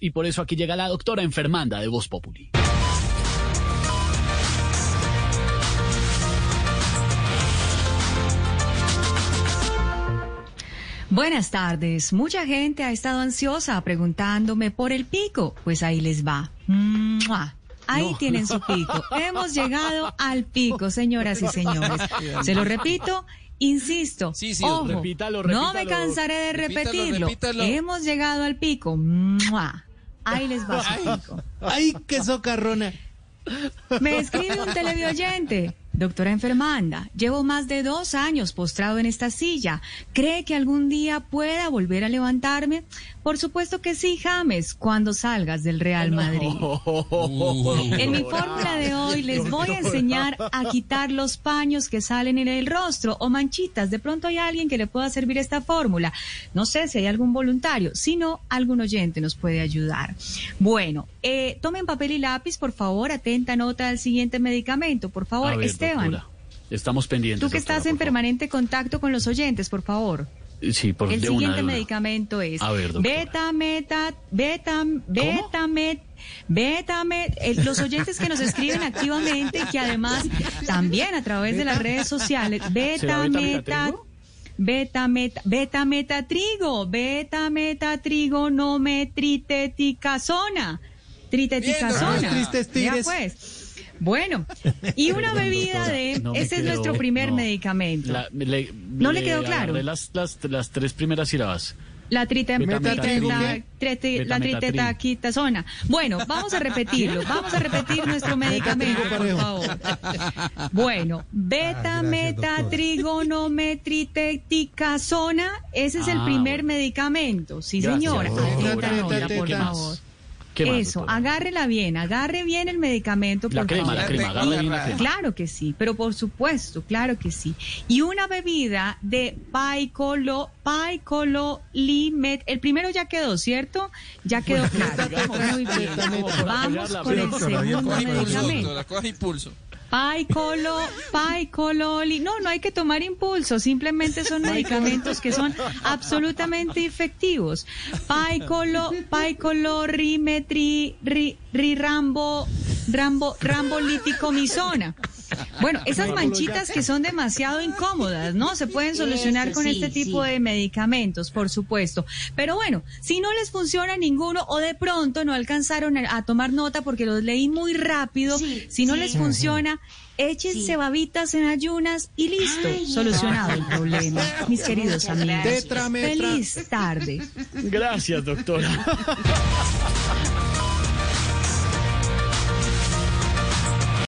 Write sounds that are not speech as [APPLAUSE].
Y por eso aquí llega la doctora enfermanda de Voz Populi. Buenas tardes. Mucha gente ha estado ansiosa preguntándome por el pico. Pues ahí les va. ¡Mua! Ahí tienen su pico. [LAUGHS] Hemos llegado al pico, señoras y señores. Se lo repito, insisto. Sí, sí, ojo, repítalo, no me repítalo. cansaré de Repítalo, repetirlo. repítalo. Hemos llegado al pico. ¡Mua! Ahí les va su pico. ¡Ay, qué socarrona! Me escribe un televidente. Doctora enfermanda, llevo más de dos años postrado en esta silla. ¿Cree que algún día pueda volver a levantarme? Por supuesto que sí, James, cuando salgas del Real Madrid. En mi fórmula de hoy les voy a enseñar a quitar los paños que salen en el rostro o manchitas. De pronto hay alguien que le pueda servir esta fórmula. No sé si hay algún voluntario, si no, algún oyente nos puede ayudar. Bueno, eh, tomen papel y lápiz, por favor, atenta nota del siguiente medicamento. Por favor, ver, Esteban. doctora, Estamos pendientes. Tú que doctora, estás en permanente contacto con los oyentes, por favor. Sí, por El de una, siguiente de una. medicamento es A ver, doctora. beta meta beta beta met beta met eh, los oyentes que nos escriben activamente y que además también a través de las redes sociales beta ¿Será meta? Beta meta, beta metatrigo, beta metatrigo no metriteticazona, triteticazona. Bien. Tristes Ya pues. Bueno, y [LAUGHS] una Perdón, bebida doctora, de, no ese es nuestro primer no. medicamento. La- le- ¿No le quedó claro? Las, las, las tres primeras sílabas. La trite, Betametatrin. trite- trite- la Betametatrin. tritetaquitazona. Bueno, vamos a repetirlo. Vamos a repetir nuestro medicamento, por favor. Bueno, beta metatrigonometriteticazona. Ese es el Ah, primer medicamento. Sí, señora. por favor. ¿Qué más, Eso, doctora? agárrela bien, agarre bien el medicamento, por La crema, favor. la crema, Tengo agarre bien la agarrada. crema. Claro que sí, pero por supuesto, claro que sí. Y una bebida de paicolo, paicolo-limet. El primero ya quedó, ¿cierto? Ya quedó claro. Muy bien. Vamos con el segundo medicamento. Coge impulso. Paicolo, paicololi. No, no hay que tomar impulso, simplemente son medicamentos que son absolutamente efectivos. Paicolo, paicolorimetri, ri, ri, rambo, rambo, ramboliticomisona. Bueno, [LAUGHS] esas manchitas que son demasiado incómodas, ¿no? Se pueden solucionar con este tipo de medicamentos, por supuesto. Pero bueno, si no les funciona ninguno o de pronto no alcanzaron a tomar nota porque los leí muy rápido, Sí, si no les funciona, échense Sí. babitas en ayunas y listo, Ay, solucionado el problema, [LAUGHS] mis queridos amigos. Tetra. Feliz tarde. Gracias, doctora. [LAUGHS]